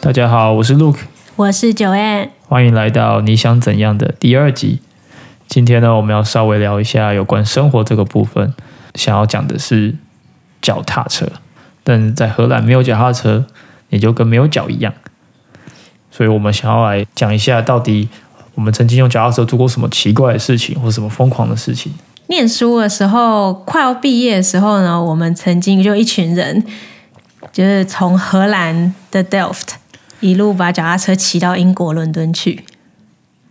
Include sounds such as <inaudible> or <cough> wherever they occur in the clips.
大家好，我是 Luke，我是九 N，欢迎来到你想怎样的第二集。今天呢，我们要稍微聊一下有关生活这个部分。想要讲的是脚踏车，但是在荷兰没有脚踏车，也就跟没有脚一样。所以我们想要来讲一下，到底我们曾经用脚踏车做过什么奇怪的事情，或什么疯狂的事情。念书的时候，快要毕业的时候呢，我们曾经就一群人，就是从荷兰的 Delft 一路把脚踏车骑到英国伦敦去。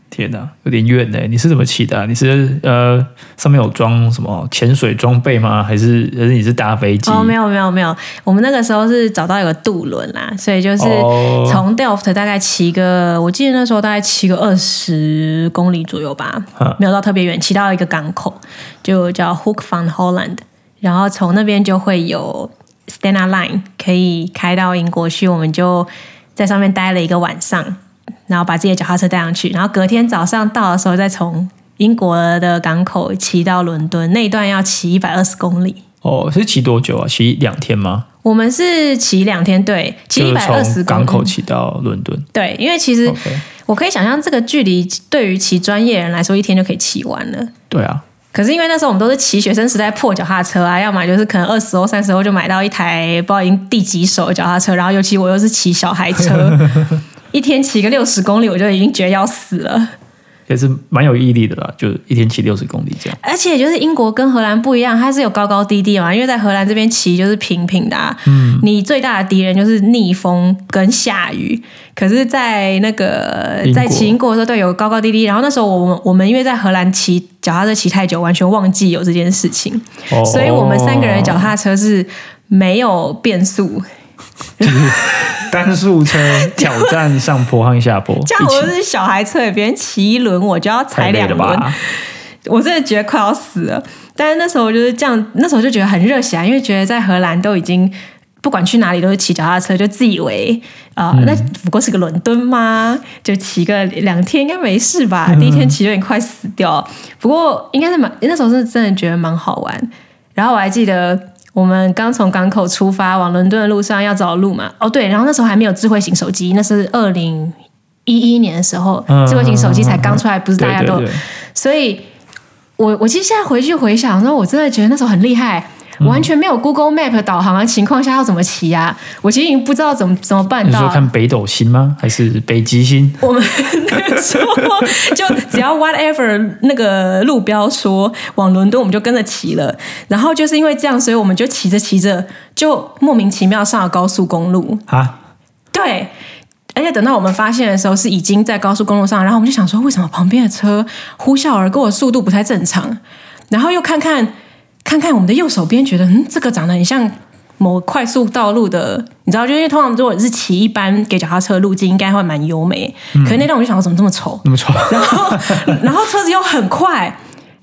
天哪，有点远呢！你是怎么骑的？你是呃上面有装什么潜水装备吗？还是还是你是搭飞机？哦，没有没有没有，我们那个时候是找到一个渡轮啦，所以就是从 Delft 大概骑个，我记得那时候大概骑个二十公里左右吧，没有到特别远，骑到一个港口，就叫 Hook van Holland，然后从那边就会有 Stena Line 可以开到英国去，我们就在上面待了一个晚上。然后把自己的脚踏车带上去，然后隔天早上到的时候，再从英国的港口骑到伦敦，那一段要骑一百二十公里。哦，是骑多久啊？骑两天吗？我们是骑两天，对，骑一百二十港口骑到伦敦。对，因为其实我可以想象这个距离对于骑专业人来说，一天就可以骑完了。对啊。可是因为那时候我们都是骑学生时代破脚踏车啊，要么就是可能二十欧、三十欧就买到一台不知道已经第几手的脚踏车，然后尤其我又是骑小孩车。<laughs> 一天骑个六十公里，我就已经觉得要死了。也是蛮有毅力的啦，就一天骑六十公里这样。而且就是英国跟荷兰不一样，它是有高高低低嘛。因为在荷兰这边骑就是平平的，嗯，你最大的敌人就是逆风跟下雨。可是，在那个在骑英国的时候，对，有高高低低。然后那时候我们我们因为在荷兰骑脚踏车骑太久，完全忘记有这件事情，所以我们三个人脚踏车是没有变速。就 <laughs> 是单速车挑战上坡和下坡，<laughs> 这样我是小孩车，别人骑一轮我就要踩两轮，我真的觉得快要死了。但是那时候就是这样，那时候就觉得很热血啊，因为觉得在荷兰都已经不管去哪里都是骑脚踏车，就自以为啊，那不过是个伦敦吗？就骑个两天应该没事吧？第一天骑有点快死掉，不过应该是蛮那时候是真的觉得蛮好玩。然后我还记得。我们刚从港口出发，往伦敦的路上要找路嘛？哦，对，然后那时候还没有智慧型手机，那是二零一一年的时候，智慧型手机才刚出来，不是大家都，所以我我其实现在回去回想，说我真的觉得那时候很厉害。完全没有 Google Map 导航的情况下要怎么骑呀？我其实已经不知道怎么怎么办到。你说看北斗星吗？还是北极星？我们那个时候就只要 whatever 那个路标说往伦敦，我们就跟着骑了。然后就是因为这样，所以我们就骑着骑着就莫名其妙上了高速公路啊！对，而且等到我们发现的时候是已经在高速公路上，然后我们就想说，为什么旁边的车呼啸而过的速度不太正常？然后又看看。看看我们的右手边，觉得嗯，这个长得很像某快速道路的，你知道，就因为通常如果是骑一般给脚踏车路径，应该会蛮优美。可是那段我就想说，怎么这么丑？那么丑。然后，然后车子又很快，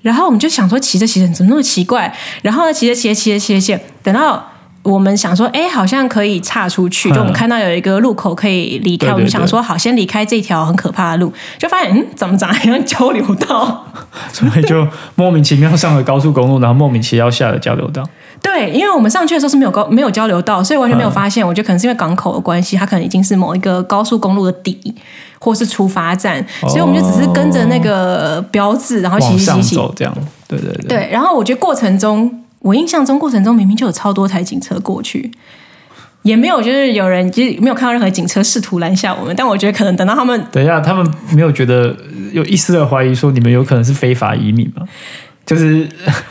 然后我们就想说，骑着骑着怎么那么奇怪？然后呢，骑着骑着骑着骑着骑着，等到。我们想说，哎，好像可以岔出去。就我们看到有一个路口可以离开，我们想说，好，先离开这条很可怕的路。就发现，嗯，怎么长得像交流道？<laughs> 所以就莫名其妙上了高速公路，然后莫名其妙下了交流道。对，因为我们上去的时候是没有高没有交流道，所以完全没有发现。我觉得可能是因为港口的关系，它可能已经是某一个高速公路的底，或是出发站，所以我们就只是跟着那个标志，然后骑骑骑走这样。对对对。对，然后我觉得过程中。我印象中过程中明明就有超多台警车过去，也没有就是有人就是没有看到任何警车试图拦下我们。但我觉得可能等到他们等一下，他们没有觉得有一丝的怀疑，说你们有可能是非法移民吗？就是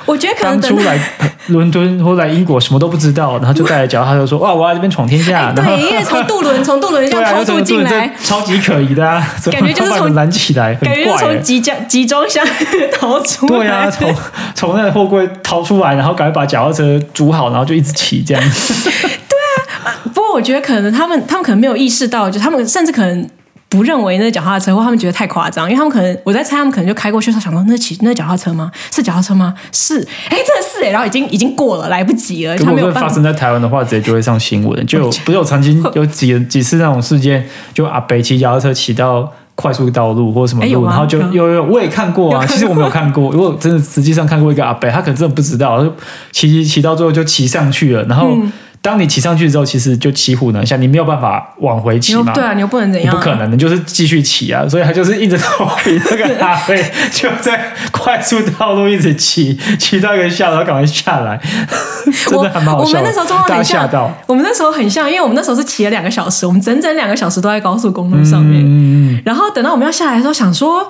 我觉得可能出来伦敦或来英国什么都不知道，然后就带着脚，他就说哇，我要这边闯天下。对，因为从渡轮从渡轮上偷 <laughs> 渡进来，超级可疑的，<laughs> 啊，感觉就是从拦起来，感觉从集装集装箱 <laughs> 逃出来。对啊，从从那个货柜逃出来，然后赶快把脚踏车煮好，然后就一直骑这样。对啊，不过我觉得可能他们他们可能没有意识到，就他们甚至可能。不认为那是脚踏车，或他们觉得太夸张，因为他们可能我在猜，他们可能就开过去，他想说那骑那脚踏车吗？是脚踏车吗？是，哎，真的是哎，然后已经已经过了，来不及了。如果发生在台湾的话，直接就会上新闻。就不是有 <laughs> 曾经有几几次那种事件，就阿北骑脚踏车骑到快速道路或什么路，然后就有有我也看过啊。其实我没有看过，如果真的实际上看过一个阿北，他可能真的不知道，骑骑骑到最后就骑上去了，然后。当你骑上去之后，其实就骑虎难下，你没有办法往回骑嘛。对啊，你又不能怎样？不可能，的就是继续骑啊。所以他就是一直头皮，那个哈飞就在快速道路一直骑，<laughs> 骑到一个下，然后赶快下来，<laughs> 真的很蛮好笑。我们那时候状况很像，我们那时候很像，因为我们那时候是骑了两个小时，我们整整两个小时都在高速公路上面。然后等到我们要下来的时候，想说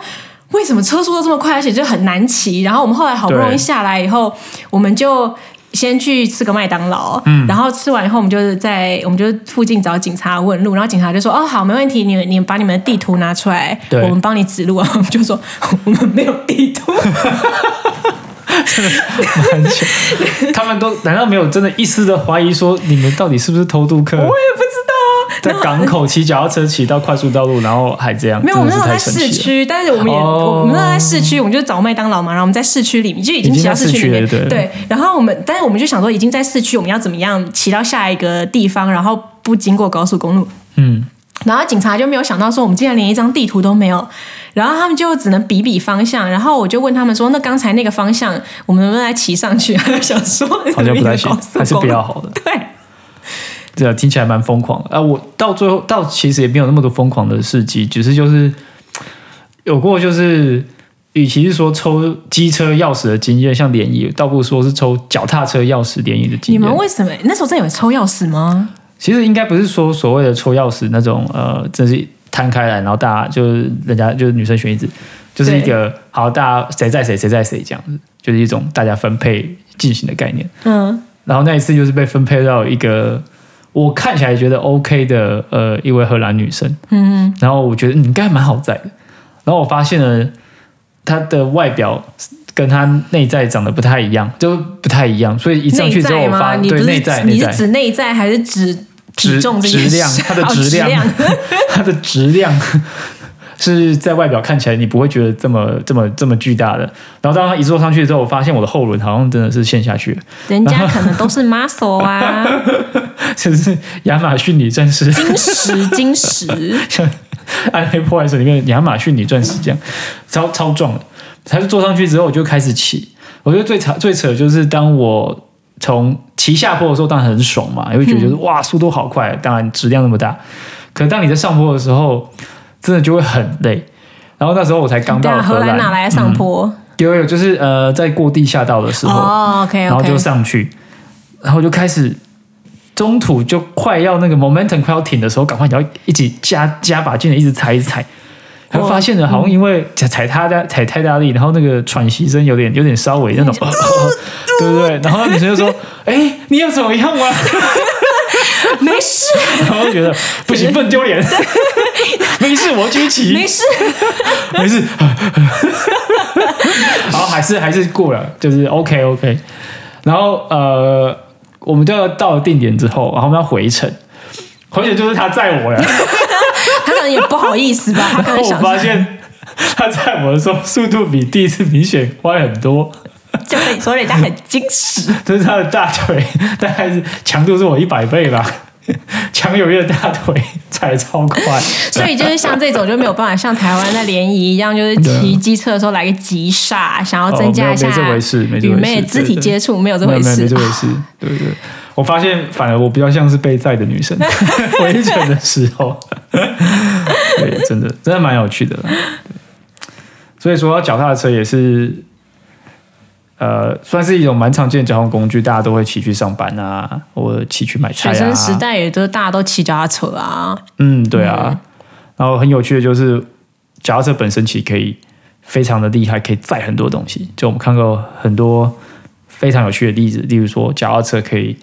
为什么车速都这么快，而且就很难骑。然后我们后来好不容易下来以后，我们就。先去吃个麦当劳，然后吃完以后，我们就是在我们就附近找警察问路，然后警察就说：“哦，好，没问题，你你把你们的地图拿出来，我们帮你指路啊。”我们就说：“我们没有地图。<laughs> ”真的蛮巧，他们都难道没有真的一丝的怀疑说你们到底是不是偷渡客？在港口骑脚踏车骑到快速道路，然后还这样。没有，我们那时候在市区，但是我们也我们那时候在市区，我们就找麦当劳嘛，然后我们在市区里面就已经骑到市区里面，对。然后我们，但是我们就想说，已经在市区，我们要怎么样骑到下一个地方，然后不经过高速公路？嗯。然后警察就没有想到说，我们竟然连一张地图都没有，然后他们就只能比比方向。然后我就问他们说：“那刚才那个方向，我们能不能来骑上去？” <laughs> 想说好像不太行，还是比较好的。对，这听起来蛮疯狂啊！我到最后到其实也没有那么多疯狂的事迹，只是就是有过就是，与其是说抽机车钥匙的经验，像联谊，倒不如说是抽脚踏车钥匙联谊的经验。你们为什么那时候真有抽钥匙吗？其实应该不是说所谓的抽钥匙那种，呃，真是摊开来，然后大家就是人家就是女生选一支，就是一个好，大家谁在谁谁在谁这样子，就是一种大家分配进行的概念。嗯，然后那一次就是被分配到一个我看起来觉得 OK 的呃一位荷兰女生，嗯，然后我觉得你应该蛮好在的，然后我发现了她的外表跟她内在长得不太一样，就不太一样，所以一上去之后我发对内在，你是指内在还是指？质质量，<laughs> 它 <laughs> 的质量，它的质量。是在外表看起来你不会觉得这么这么这么巨大的。然后当他一坐上去之后，我发现我的后轮好像真的是陷下去了。人家可能都是 muscle 啊，<laughs> 就是亚马逊女战士，金石金石，像《暗黑破坏神》里面亚马逊女战士这样，超超壮的。他就坐上去之后，我就开始骑。我觉得最扯最扯的就是当我。从骑下坡的时候当然很爽嘛，也会觉得哇速度好快，当然质量那么大。可当你在上坡的时候，真的就会很累。然后那时候我才刚到荷兰，哪来上坡？有有，就是呃，在过地下道的时候，哦，OK，然后就上去，然后就开始中途就快要那个 momentum 快要停的时候，赶快你要一起加加把劲的一直踩一直踩。然后发现了，好像因为踩踩他的踩太大力，然后那个喘息声有点有点稍微那种，<laughs> 对不对？<laughs> 然后女生就说：“ <laughs> 哎，你要怎么样吗？”没事。然后觉得不行，不能丢脸。没事，我举起。没事，没事。然后，还是还是过了，就是 OK OK。然后呃，我们就要到了定点之后，然后我们要回程，回程就是他载我了。<laughs> 他可能也不好意思吧。<laughs> 然后我发现他载我的时候速度比第一次明显快很多。<laughs> 就跟你说，人家很矜持。就是他的大腿大概是强度是我一百倍吧，<laughs> 强有力的大腿 <laughs> 踩超快。<laughs> 所以就是像这种就没有办法像台湾的联谊一样，就是骑机车的时候来个急刹，想要增加一下与妹肢体接触，没有这回事，没这回事。对对。我发现，反而我比较像是被载的女生，回程的时候，对，真的真的蛮有趣的。所以说，脚踏车也是，呃，算是一种蛮常见的交通工具，大家都会骑去上班啊，或者骑去买菜啊。学生时代也都大家都骑脚踏车啊。嗯，对啊。然后很有趣的就是，脚踏车本身其实可以非常的厉害，可以载很多东西。就我们看过很多。非常有趣的例子，例如说，脚踏车可以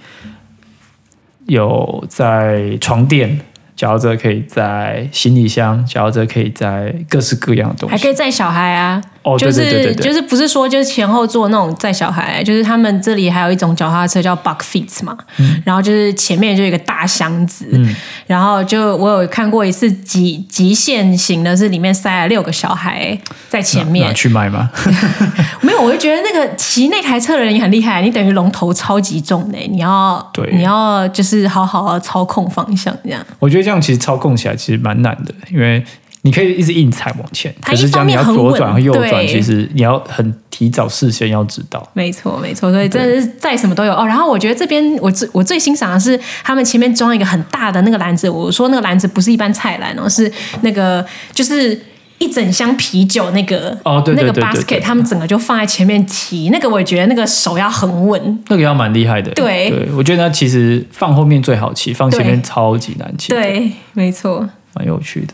有在床垫。脚踏车可以在行李箱，脚踏车可以在各式各样的东西，还可以载小孩啊。哦，就是就是不是说就是前后座那种载小孩，就是他们这里还有一种脚踏车叫 buck feet 嘛。嗯。然后就是前面就一个大箱子，嗯。然后就我有看过一次极极限型的，是里面塞了六个小孩在前面去卖吗？<laughs> 没有，我就觉得那个骑那台车的人也很厉害，你等于龙头超级重的，你要对，你要就是好好的操控方向这样。我觉得这样其实操控起来其实蛮难的，因为你可以一直硬踩往前，它可是这样你要左转和右转，其实你要很提早事先要知道。没错，没错，所以真的是在什么都有哦。然后我觉得这边我最我最欣赏的是他们前面装一个很大的那个篮子，我说那个篮子不是一般菜篮哦，是那个就是。一整箱啤酒，那个哦对对那个对 basket，他们整个就放在前面骑，那个我也觉得那个手要很稳，那个要蛮厉害的，对对，我觉得那其实放后面最好骑，放前面超级难骑，，对，没错。蛮有趣的。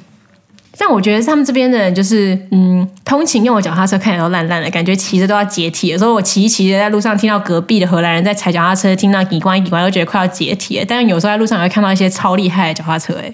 但我觉得他们这边的人就是，嗯，通勤用的脚踏车看起来都烂烂的，感觉骑着都要解体。有时候我骑一骑的在路上听到隔壁的荷兰人在踩脚踏车，听到几关几关，都觉得快要解体了。但是有时候在路上也会看到一些超厉害的脚踏车，哎，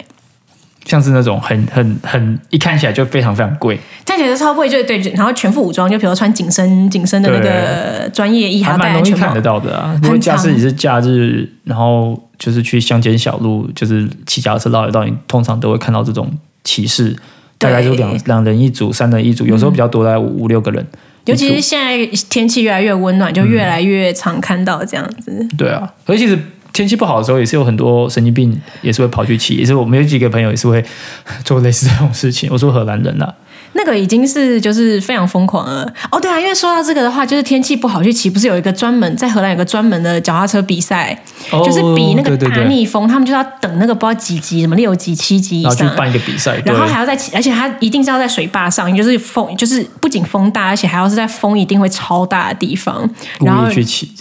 像是那种很很很一看起来就非常非常贵，看起来就超贵，就对，然后全副武装，就比如穿紧身紧身的那个专业衣，还还要戴安全帽蛮容易看得。到的啊。如果假设你是假日，然后就是去乡间小路，就是骑脚踏车绕一绕，你通常都会看到这种骑士，大概就两两人一组、三人一组，有时候比较多，大概五五六个人。尤其是现在天气越来越温暖，就越来越常看到这样子。对啊，所以其实天气不好的时候，也是有很多神经病也是会跑去骑，也是我们有几个朋友也是会 <laughs> 做类似这种事情。我说荷兰人啊，那个已经是就是非常疯狂了哦，对啊，因为说到这个的话，就是天气不好去骑，不是有一个专门在荷兰有个专门的脚踏车比赛，哦就是比那个大对对对逆风，他们就要等那个不知道几级，什么六级、七级以上办一个比赛，然后还要在骑，而且它一定是要在水坝上，就是风，就是不仅风大，而且还要是在风一定会超大的地方，然后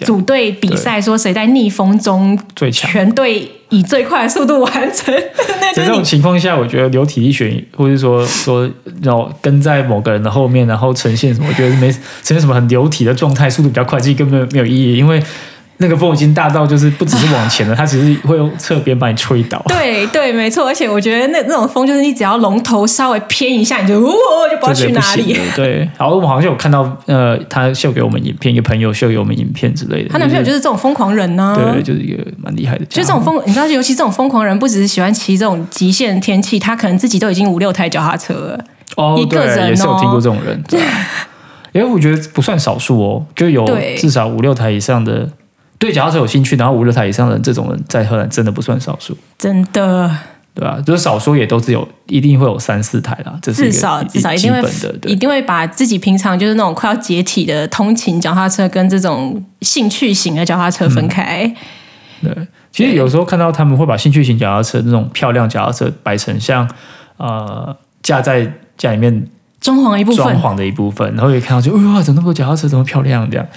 组队比赛，说谁在逆风中最强。全队以最快速度完成，<laughs> 在这种情况下，我觉得流体力学，或者说说要跟在某个人的后面，然后呈现什么，我觉得没呈现什么很流体的状态，速度比较快，其实根本没有意义，因为那个风已经大到就是不只是往前了，它只是会用侧边把你吹倒。<laughs> 对对，没错，而且我觉得那那种风就是你只要龙头稍微偏一下，你就呜哦就不知道去哪里。对。然后我们好像有看到，呃，他秀给我们影片，一个朋友秀给我们影片之类的。她男朋友就是这种疯狂人呢、对，就是一个蛮厉害的。就这种疯，你知道，尤其这种疯狂人，不只是喜欢骑这种极限天气，他可能自己都已经五六台脚踏车了。哦，一个对，人也是有听过哦这种人，对啊因为我觉得不算少数哦，就有至少五六台以上的对脚踏车有兴趣，然后五六台以上的人，这种人在荷兰真的不算少数，真的，对吧、就是少说也都只有一定会有三四台啦，这是至少至少一定会一定会把自己平常就是那种快要解体的通勤脚踏车跟这种兴趣型的脚踏车分开。对。其实有时候看到他们会把兴趣型脚踏车那种漂亮脚踏车摆成像呃架在家里面装潢的一部分，装潢的一部分，然后也看到就哇，怎么那么多脚踏车这么漂亮这样。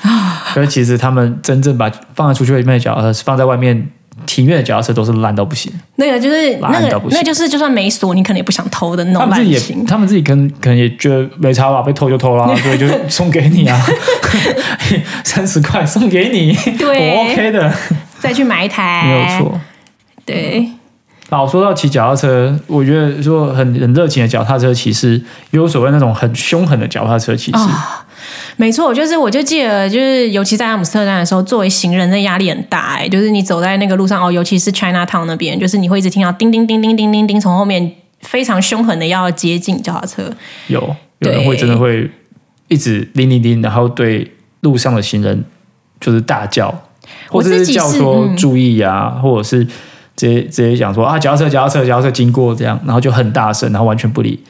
可是其实他们真正把放在出去外面的脚踏车，放在外面庭院的脚踏车都是烂到不行。那个就是烂那到不行个那就是就算没锁，你可能也不想偷的那种他们自己也烂型，。他们自己可能可能也觉得没差吧，被偷就偷啦，<laughs> 所以就送给你啊，<laughs> 三十块送给你，对我 OK 的，再去买一台，没有。错。对，好，说到骑脚踏车，我觉得说很很热情的脚踏车骑士，也有所谓那种很凶狠的脚踏车骑士。没错，就是我就记得，就是尤其在阿姆斯特丹的时候，作为行人的压力很大、哎，就是你走在那个路上哦，尤其是 China Town 那边，就是你会一直听到叮叮叮叮叮叮叮从后面非常凶狠的要接近脚踏车。有有人对会真的会一直叮叮叮，然后对路上的行人就是大叫，或者是叫说嗯注意啊，或者是直接直接讲说啊，脚踏车脚踏车脚踏车经过这样，然后就很大声，然后完全不理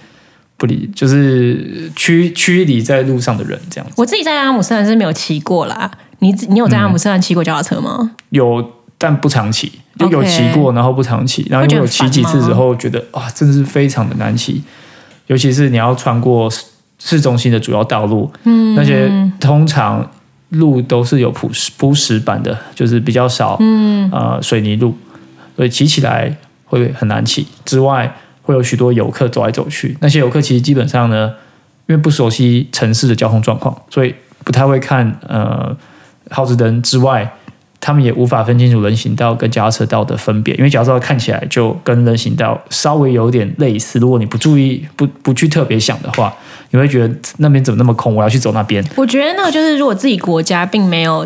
不理，就是驱驱离在路上的人这样子。我自己在阿姆斯特丹是没有骑过啦，你你有在阿姆斯特丹骑过脚踏车吗？有但不常骑，就有骑过，然后不常骑，然后因为我骑几次之后，觉得哇，真的是非常的难骑，尤其是你要穿过市市中心的主要道路，嗯，那些通常路都是有铺石铺石板的，就是比较少，嗯，呃，水泥路，所以骑起来会很难骑。之外，会有许多游客走来走去，那些游客其实基本上呢，因为不熟悉城市的交通状况，所以不太会看呃耗子灯之外。他们也无法分清楚人行道跟脚踏车道的分别，因为脚踏车道看起来就跟人行道稍微有点类似。如果你不注意、不不去特别想的话，你会觉得那边怎么那么空？我要去走那边。我觉得那个就是，如果自己国家并没有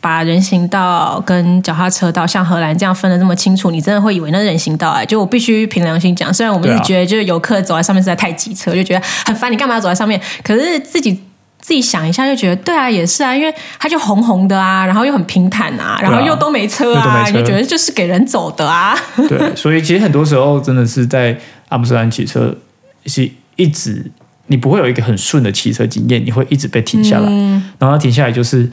把人行道跟脚踏车道像荷兰这样分的这么清楚，你真的会以为那是人行道哎、就我必须凭良心讲，虽然我们是觉得就是游客走在上面实在太挤车，就觉得很烦，你干嘛要走在上面？可是自己。自己想一下就觉得对啊，也是啊，因为它就红红的啊，然后又很平坦啊，然后又都没车啊，你就觉得就是给人走的啊。对，<laughs> 所以其实很多时候真的是在阿姆斯特丹骑车，是一直你不会有一个很顺的骑车经验，你会一直被停下来，嗯然后停下来就是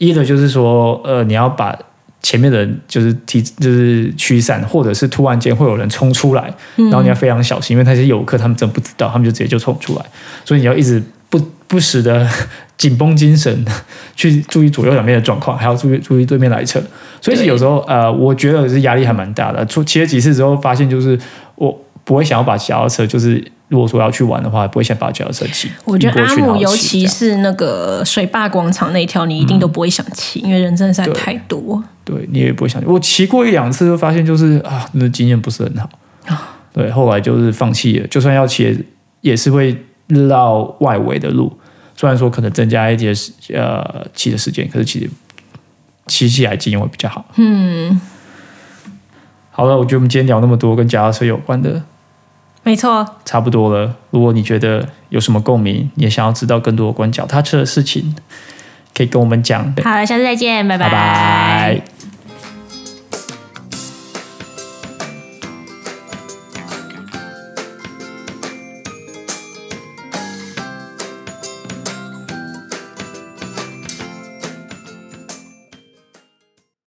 一的就是说，呃，你要把前面的人就是提就是驱散，或者是突然间会有人冲出来，然后你要非常小心，因为那些游客他们真不知道，他们就直接就冲出来，所以你要一直不不时的紧绷精神，去注意左右两边的状况，还要注意注意对面来车。所以其实有时候呃，我觉得是压力还蛮大的。出骑了几次之后，发现就是我不会想要把脚踏车，就是如果说要去玩的话，不会想把脚踏车骑。我觉得阿姆，尤其是那个水坝广场那一条，你一定都不会想骑，因为人真的实在太多。对你也不会想，我骑过一两次就发现就是啊，那经验不是很好。对，后来就是放弃了，就算要骑，也是会绕外围的路。虽然说可能增加一些呃骑的时间，可是其实骑起来经验会比较好。嗯，好了，我觉得我们今天聊那么多跟脚踏车有关的，没错，差不多了。如果你觉得有什么共鸣，你也想要知道更多有关脚踏车的事情，可以跟我们讲。好了，下次再见，拜拜拜